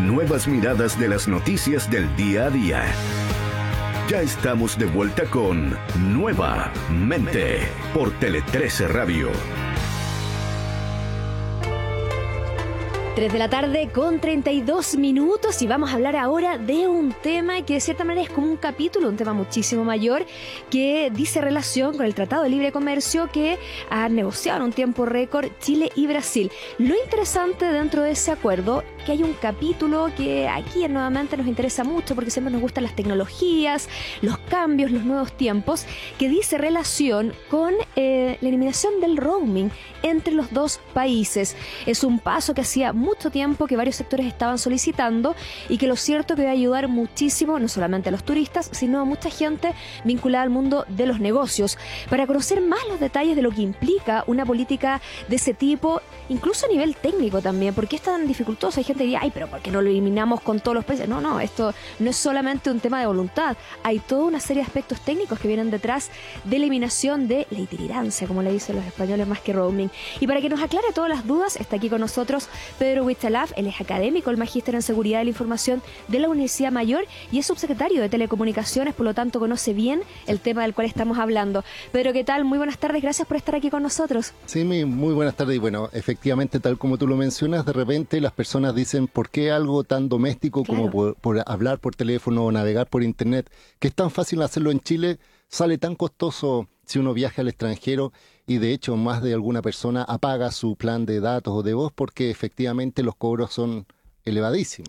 Nuevas miradas de las noticias del día a día. Ya estamos de vuelta con Nueva Mente por Tele 13 Radio. 3 de la tarde con 32 minutos y vamos a hablar ahora de un tema que de cierta manera es como un capítulo, un tema muchísimo mayor que dice relación con el Tratado de Libre Comercio que han negociado en un tiempo récord Chile y Brasil. Lo interesante dentro de ese acuerdo que hay un capítulo que aquí nuevamente nos interesa mucho porque siempre nos gustan las tecnologías, los cambios, los nuevos tiempos, que dice relación con eh, la eliminación del roaming entre los dos países. Es un paso que hacía mucho tiempo que varios sectores estaban solicitando y que lo cierto que va a ayudar muchísimo, no solamente a los turistas, sino a mucha gente vinculada al mundo de los negocios. Para conocer más los detalles de lo que implica una política de ese tipo, incluso a nivel técnico también, porque es tan dificultoso. Hay gente que dice, ay, pero ¿por qué no lo eliminamos con todos los países? No, no, esto no es solamente un tema de voluntad. Hay toda una serie de aspectos técnicos que vienen detrás de eliminación de la itinerancia, como le dicen los españoles, más que roaming. Y para que nos aclare todas las dudas, está aquí con nosotros Pedro Huichalaf, él es académico, el magíster en seguridad de la información de la Universidad Mayor y es subsecretario de Telecomunicaciones, por lo tanto conoce bien el tema del cual estamos hablando. Pedro, ¿qué tal? Muy buenas tardes, gracias por estar aquí con nosotros. Sí, muy buenas tardes y bueno, efectivamente, tal como tú lo mencionas, de repente las personas dicen, ¿por qué algo tan doméstico como por, por hablar por teléfono o navegar por Internet, que es tan fácil hacerlo en Chile, sale tan costoso si uno viaja al extranjero y de hecho más de alguna persona apaga su plan de datos o de voz porque efectivamente los cobros son elevadísimos.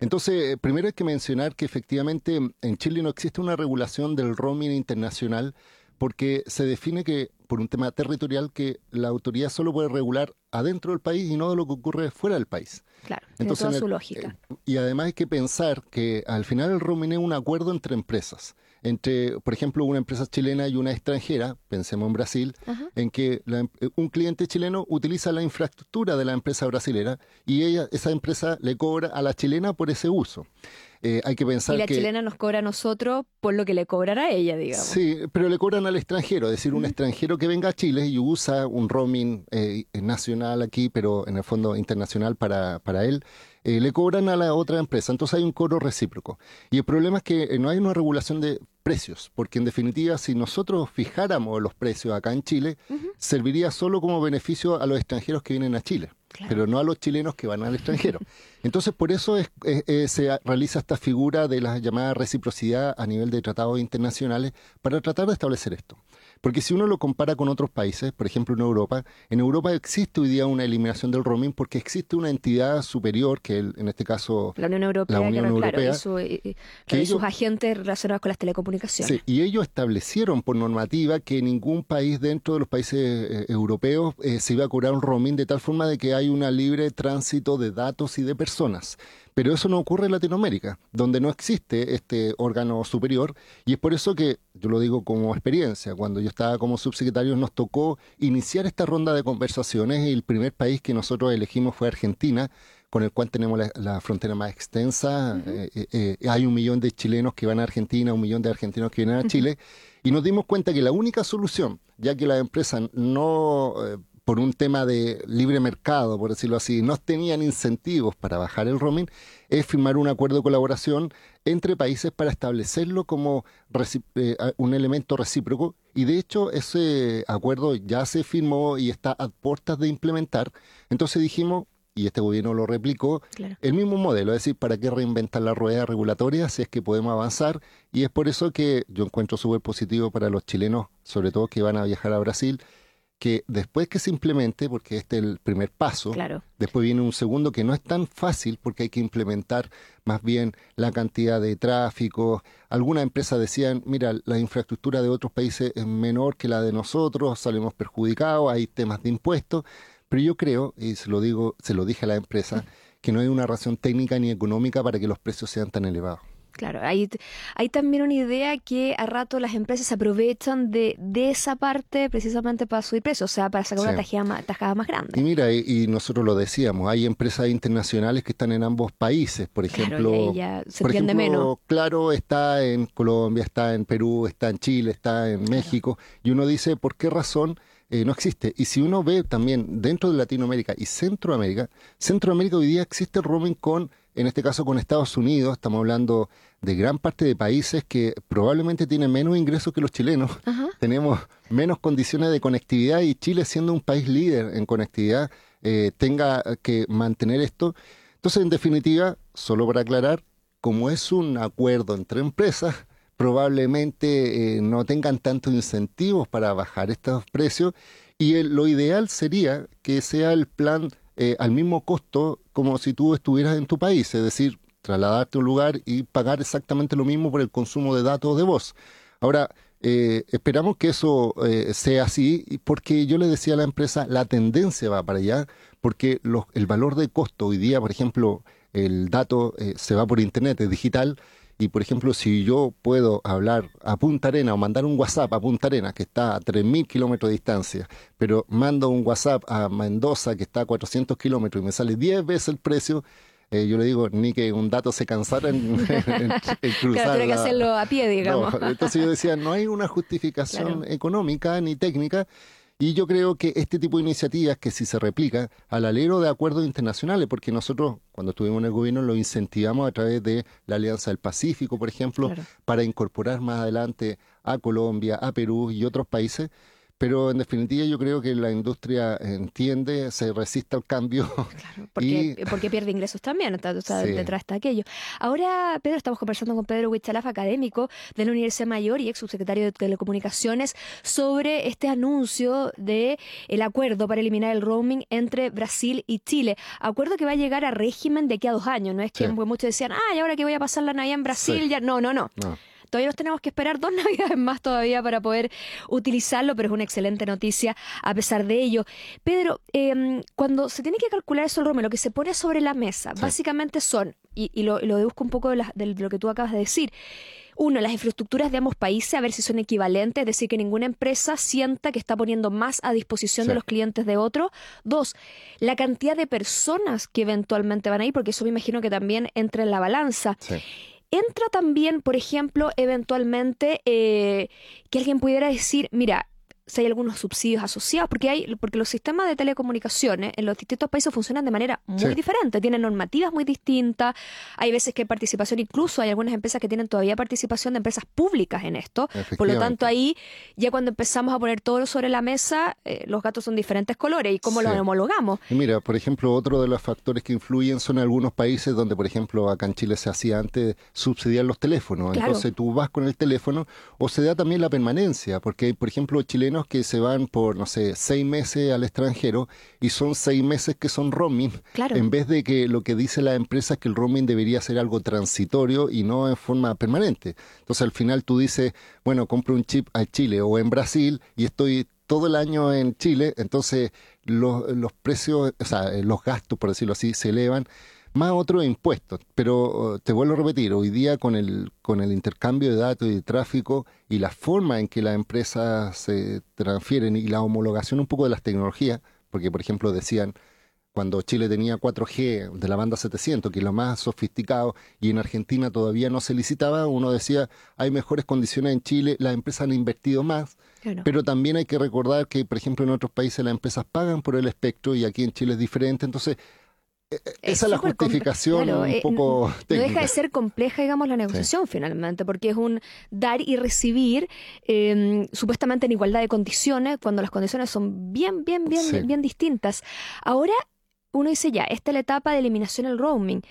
Entonces, primero hay que mencionar que efectivamente en Chile no existe una regulación del roaming internacional porque se define que por un tema territorial que la autoridad solo puede regular adentro del país y no de lo que ocurre fuera del país. Claro, Entonces, toda su lógica. Eh, y además hay que pensar que al final el roaming es un acuerdo entre empresas entre, por ejemplo, una empresa chilena y una extranjera, pensemos en Brasil, en que em, un cliente chileno utiliza la infraestructura de la empresa brasilera y ella, esa empresa le cobra a la chilena por ese uso. Eh, hay que pensar y la que, chilena nos cobra a nosotros por lo que le cobrará a ella, digamos. Sí, pero le cobran al extranjero, es decir, un extranjero que venga a Chile y usa un roaming eh, nacional aquí, pero en el fondo internacional para, para él, eh, le cobran a la otra empresa. Entonces hay un cobro recíproco. Y el problema es que no hay una regulación de precios, porque en definitiva si nosotros fijáramos los precios acá en Chile, serviría solo como beneficio a los extranjeros que vienen a Chile, pero no a los chilenos que van al extranjero. Entonces por eso se realiza esta figura de la llamada reciprocidad a nivel de tratados internacionales para tratar de establecer esto. Porque si uno lo compara con otros países, por ejemplo en Europa, en Europa existe hoy día una eliminación del roaming porque existe una entidad superior, que en este caso la Unión Europea, y, sus agentes relacionados con las telecomunicaciones. Sí, y ellos establecieron por normativa que ningún país dentro de los países eh, europeos eh, se iba a cobrar un roaming de tal forma de que hay un libre tránsito de datos y de personas. Pero eso no ocurre en Latinoamérica, donde no existe este órgano superior, y es por eso que, yo lo digo como experiencia, cuando yo estaba como subsecretario nos tocó iniciar esta ronda de conversaciones y el primer país que nosotros elegimos fue Argentina, con el cual tenemos la, frontera más extensa. Eh, eh, eh, hay un millón de chilenos que van a Argentina, un millón de argentinos que vienen a Chile, y nos dimos cuenta que la única solución, ya que las empresas no por un tema de libre mercado, por decirlo así, no tenían incentivos para bajar el roaming, es firmar un acuerdo de colaboración entre países para establecerlo como eh, un elemento recíproco. Y de hecho ese acuerdo ya se firmó y está a puertas de implementar. Entonces dijimos, y este gobierno lo replicó, el mismo modelo, es decir, ¿para qué reinventar la rueda regulatoria si es que podemos avanzar? Y es por eso que yo encuentro súper positivo para los chilenos, sobre todo que van a viajar a Brasil, que después que se implemente, porque este es el primer paso, después viene un segundo que no es tan fácil porque hay que implementar más bien la cantidad de tráfico. Algunas empresas decían, mira, la infraestructura de otros países es menor que la de nosotros, salimos perjudicados, hay temas de impuestos, pero yo creo, y se lo digo, se lo dije a la empresa, que no hay una razón técnica ni económica para que los precios sean tan elevados. Claro, hay, hay también una idea que a rato las empresas aprovechan de, de esa parte precisamente para subir precios, o sea, para sacar una tajada más, tajada más grande. Y mira, y, nosotros lo decíamos, hay empresas internacionales que están en ambos países, por ejemplo, claro, se por ejemplo, menos. claro, está en Colombia, está en Perú, está en Chile, está en México, y uno dice, ¿por qué razón eh, no existe. Y si uno ve también dentro de Latinoamérica y Centroamérica, Centroamérica hoy día existe roaming con, en este caso con Estados Unidos, estamos hablando de gran parte de países que probablemente tienen menos ingresos que los chilenos, tenemos menos condiciones de conectividad y Chile siendo un país líder en conectividad eh, tenga que mantener esto. Entonces, en definitiva, solo para aclarar, como es un acuerdo entre empresas, probablemente eh, no tengan tantos incentivos para bajar estos precios y lo ideal sería que sea el plan eh, al mismo costo como si tú estuvieras en tu país, es decir, trasladarte a un lugar y pagar exactamente lo mismo por el consumo de datos de voz. Ahora, eh, esperamos que eso sea así, porque yo le decía a la empresa, la tendencia va para allá, porque el valor de costo hoy día, por ejemplo, el dato se va por Internet, es digital, y por ejemplo, si yo puedo hablar a Punta Arena o mandar un WhatsApp a Punta Arena, que está a 3.000 kilómetros de distancia, pero mando un WhatsApp a Mendoza, que está a 400 kilómetros, y me sale 10 veces el precio, eh, yo le digo, ni que un dato se cansara en, cruzar. Claro, tiene que hacerlo a pie, digamos. entonces yo decía, no hay una justificación económica ni técnica y yo creo que este tipo de iniciativas que si se replica al alero de acuerdos internacionales, porque nosotros cuando estuvimos en el gobierno lo incentivamos a través de la Alianza del Pacífico, por ejemplo, para incorporar más adelante a Colombia, a Perú y otros países, pero en definitiva yo creo que la industria entiende, se resiste al cambio. Claro, porque, porque pierde ingresos también, detrás de aquello. Ahora, Pedro, estamos conversando con Pedro Huichalaf, académico de la Universidad Mayor y ex subsecretario de Telecomunicaciones, sobre este anuncio de el acuerdo para eliminar el roaming entre Brasil y Chile. Acuerdo que va a llegar a régimen de aquí a dos años, no es que muchos decían, ay, ahora que voy a pasar la Navidad en Brasil, ya. no, no. no. Todavía nos tenemos que esperar dos navidades más todavía para poder utilizarlo, pero es una excelente noticia a pesar de ello. Pedro, em, cuando se tiene que calcular eso el ROME, lo que se pone sobre la mesa, básicamente son, y, lo, lo, deduzco un poco de, lo que tú acabas de decir, uno, las infraestructuras de ambos países, a ver si son equivalentes, es decir, que ninguna empresa sienta que está poniendo más a disposición de los clientes de otro. Dos, la cantidad de personas que eventualmente van a ir, porque eso me imagino que también entra en la balanza. Sí. Entra también, por ejemplo, eventualmente eh, que alguien pudiera decir, mira, si hay algunos subsidios asociados, porque hay, porque los sistemas de telecomunicaciones en los distintos países funcionan de manera muy diferente, tienen normativas muy distintas, hay veces que hay participación, incluso hay algunas empresas que tienen todavía participación de empresas públicas en esto, por lo tanto ahí ya cuando empezamos a poner todo sobre la mesa, eh, los gatos son diferentes colores y cómo los homologamos. mira, por ejemplo, otro de los factores que influyen son algunos países donde, por ejemplo, acá en Chile se hacía antes subsidiar los teléfonos, entonces tú vas con el teléfono o se da también la permanencia, porque, por ejemplo, chilenos que se van por, no sé, seis meses al extranjero y son seis meses que son roaming, en vez de que lo que dice la empresa es que el roaming debería ser algo transitorio y no en forma permanente. Entonces al final tú dices, bueno, compro un chip a Chile o en Brasil y estoy todo el año en Chile, entonces los, los precios, o sea, los gastos, por decirlo así, se elevan más otros impuestos. Pero uh, te vuelvo a repetir, hoy día con el, con el intercambio de datos y de tráfico y la forma en que las empresas se transfieren y la homologación un poco de las tecnologías, porque por ejemplo decían cuando Chile tenía 4G de la banda 700, que es lo más sofisticado, y en Argentina todavía no se licitaba, uno decía, hay mejores condiciones en Chile, las empresas han invertido más, pero también hay que recordar que, por ejemplo, en otros países las empresas pagan por el espectro y aquí en Chile es diferente, entonces esa es la justificación un eh, poco No deja de ser compleja, digamos, la negociación finalmente, porque es un dar y recibir em, supuestamente en igualdad de condiciones, cuando las condiciones son bien, bien, bien, bien distintas. Ahora uno dice ya, esta es la etapa de eliminación del roaming.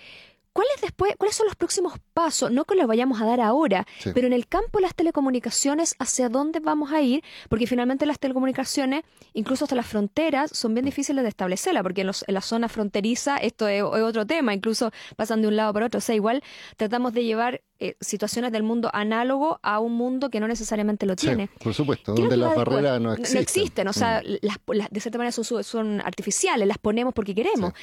¿Cuáles después, cuáles son los próximos pasos? No que los vayamos a dar ahora, pero en el campo de las telecomunicaciones, ¿hacia dónde vamos a ir? Porque finalmente las telecomunicaciones, incluso hasta las fronteras, son bien difíciles de establecerla, porque en, la zona fronteriza esto es, otro tema, incluso pasan de un lado para otro. O sea, igual tratamos de llevar eh, situaciones del mundo análogo a un mundo que no necesariamente lo tiene. por supuesto, donde las barreras no existen. No existen, o sea, mm. las, de cierta manera son, son, artificiales, las ponemos porque queremos.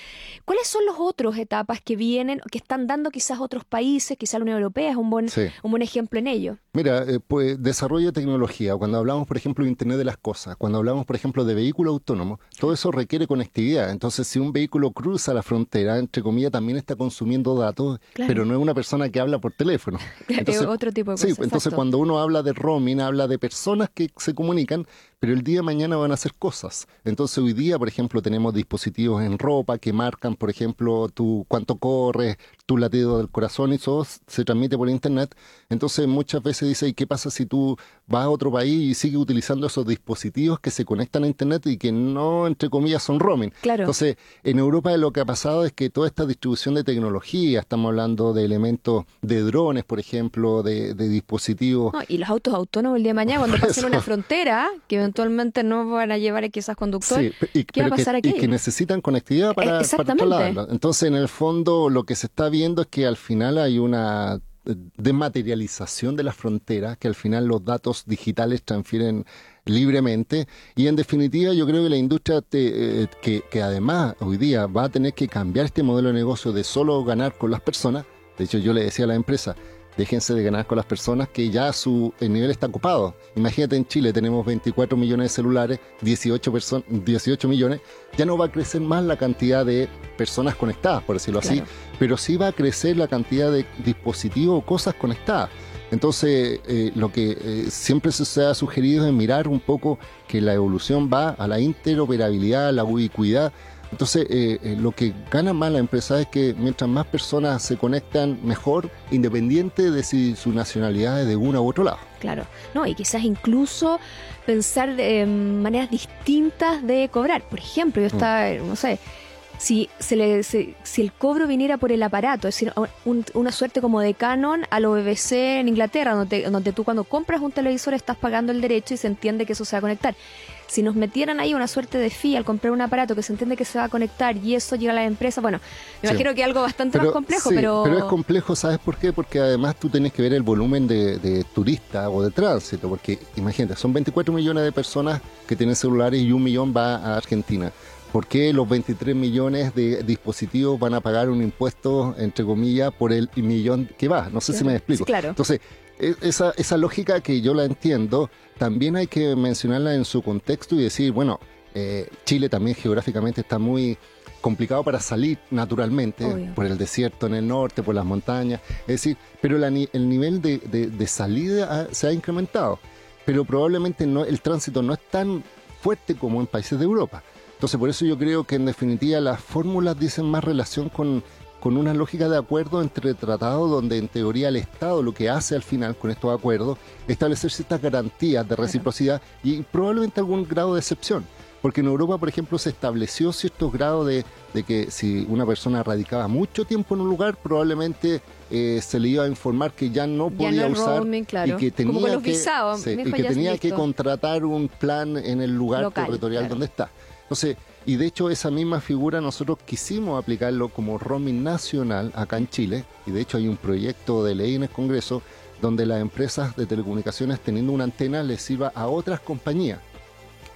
¿Cuáles son las otras etapas que vienen, que están dando quizás otros países, quizás la Unión Europea es un buen, un buen ejemplo en ello? Mira, eh, pues desarrollo de tecnología, cuando hablamos, por ejemplo, de Internet de las Cosas, cuando hablamos, por ejemplo, de vehículo autónomo, todo eso requiere conectividad. Entonces, si un vehículo cruza la frontera, entre comillas, también está consumiendo datos, pero no es una persona que habla por teléfono. Entonces, otro tipo de Sí, entonces cuando uno habla de roaming, habla de personas que se comunican, pero el día de mañana van a hacer cosas. Entonces hoy día, por ejemplo, tenemos dispositivos en ropa que marcan, por ejemplo, tu cuánto corres, tu latido del corazón y todo se transmite por internet. Entonces muchas veces dice, ¿y qué pasa si tú vas a otro país y sigues utilizando esos dispositivos que se conectan a internet y que no, entre comillas, son roaming? Claro. Entonces, en Europa lo que ha pasado es que toda esta distribución de tecnología, estamos hablando de elementos de drones, por ejemplo, de, dispositivos. y los autos autónomos el día de mañana, cuando pasen una frontera, que eventualmente no van a llevar quizás conductores. y, ¿qué va a pasar aquí? Y que necesitan conectividad para, para Entonces, en el fondo, lo que se está viendo es que al final hay una desmaterialización de las fronteras, que al final los datos digitales transfieren libremente y en definitiva yo creo que la industria eh, que, que, además hoy día va a tener que cambiar este modelo de negocio de solo ganar con las personas, de hecho yo le decía a la empresa, déjense de ganar con las personas que ya su el nivel está ocupado. Imagínate en Chile tenemos 24 millones de celulares, 18, 18 millones, ya no va a crecer más la cantidad de personas conectadas, por decirlo así, pero sí va a crecer la cantidad de dispositivos o cosas conectadas. Entonces, eh, lo que eh, siempre se ha sugerido es mirar un poco que la evolución va a la interoperabilidad, a la ubicuidad, entonces, eh, eh, lo que gana más la empresa es que mientras más personas se conectan mejor, independiente de si su nacionalidad es de uno u otro lado. Claro, no, y quizás incluso pensar de maneras distintas de cobrar. Por ejemplo, yo mm. estaba, no sé, si, se le, si el cobro viniera por el aparato, es decir, una suerte como de canon a lo BBC en Inglaterra, donde, donde tú cuando compras un televisor estás pagando el derecho y se entiende que eso se va a conectar si nos metieran ahí una suerte de fee al comprar un aparato que se entiende que se va a conectar y eso llega a la empresa, bueno, me imagino que algo bastante más complejo, pero... Pero es complejo, ¿sabes por qué? Porque además tú tienes que ver el volumen de, de turistas o de tránsito, porque imagínate, son 24 millones de personas que tienen celulares y un millón va a Argentina. ¿Por qué los 23 millones de dispositivos van a pagar un impuesto, entre comillas, por el millón que va? No sé si me explico. claro. Entonces, esa, esa lógica que yo la entiendo, también hay que mencionarla en su contexto y decir, bueno, eh, Chile también geográficamente está muy complicado para salir naturalmente por el desierto en el norte, por las montañas, es decir, pero el nivel de, salida se ha incrementado, pero probablemente no, el tránsito no es tan fuerte como en países de Europa. Entonces, por eso yo creo que en definitiva las fórmulas dicen más relación con con una lógica de acuerdo entre tratados donde en teoría el Estado lo que hace al final con estos acuerdos es establecer ciertas garantías de reciprocidad y probablemente algún grado de excepción. Porque en Europa, por ejemplo, se estableció ciertos grados de, que si una persona radicaba mucho tiempo en un lugar, probablemente eh, se le iba a informar que ya no podía usar y que tenía, que, que, tenía que contratar un plan en el lugar territorial donde está. Entonces, y de hecho esa misma figura nosotros quisimos aplicarlo como roaming nacional acá en Chile. Y de hecho hay un proyecto de ley en el Congreso donde las empresas de telecomunicaciones teniendo una antena les sirva a otras compañías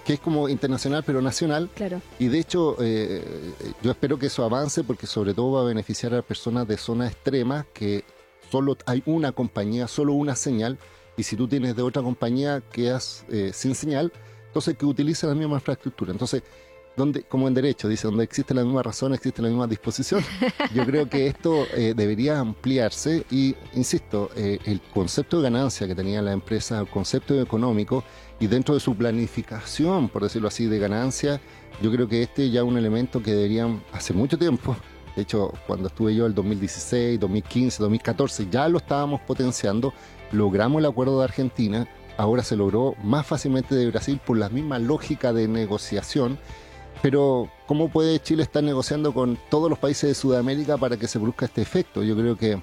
que es como internacional pero nacional. Claro. Y de hecho, eh, yo espero que eso avance porque sobre todo va a beneficiar a personas de zonas extremas que solo hay una compañía, solo una señal, y si tú tienes de otra compañía quedas eh, sin señal, entonces que utilice la misma infraestructura. Entonces, donde, como en derecho, dice, donde existe la misma razón, existe la misma disposición. Yo creo que esto eh, debería ampliarse y, insisto, eh, el concepto de ganancia que tenía la empresa, el concepto económico y dentro de su planificación, por decirlo así, de ganancia, yo creo que este ya es un elemento que deberían, hace mucho tiempo, de hecho, cuando estuve yo el 2016, 2015, 2014, ya lo estábamos potenciando, logramos el acuerdo de Argentina, ahora se logró más fácilmente de Brasil por la misma lógica de negociación pero, ¿cómo puede Chile estar negociando con todos los países de Sudamérica para que se produzca este efecto? Yo creo que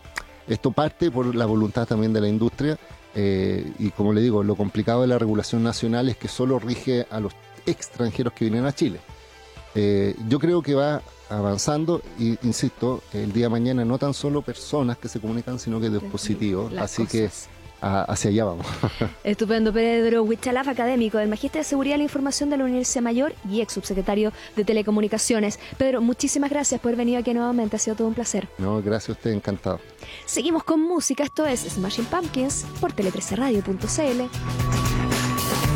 esto parte por la voluntad también de la industria eh, y, como le digo, lo complicado de la regulación nacional es que solo rige a los extranjeros que vienen a Chile. Eh, yo creo que va avanzando y, insisto, el día de mañana no tan solo personas que se comunican, sino que dispositivos. Así que hacia allá vamos. Estupendo, Pedro Huichalaf, académico del Magíster de Seguridad de la Información de la Universidad Mayor y ex subsecretario de Telecomunicaciones. Pedro, muchísimas gracias por venir aquí nuevamente, ha sido todo un placer. No, gracias a usted, encantado. Seguimos con música, esto es Smashing Pumpkins por tele13radio.cl.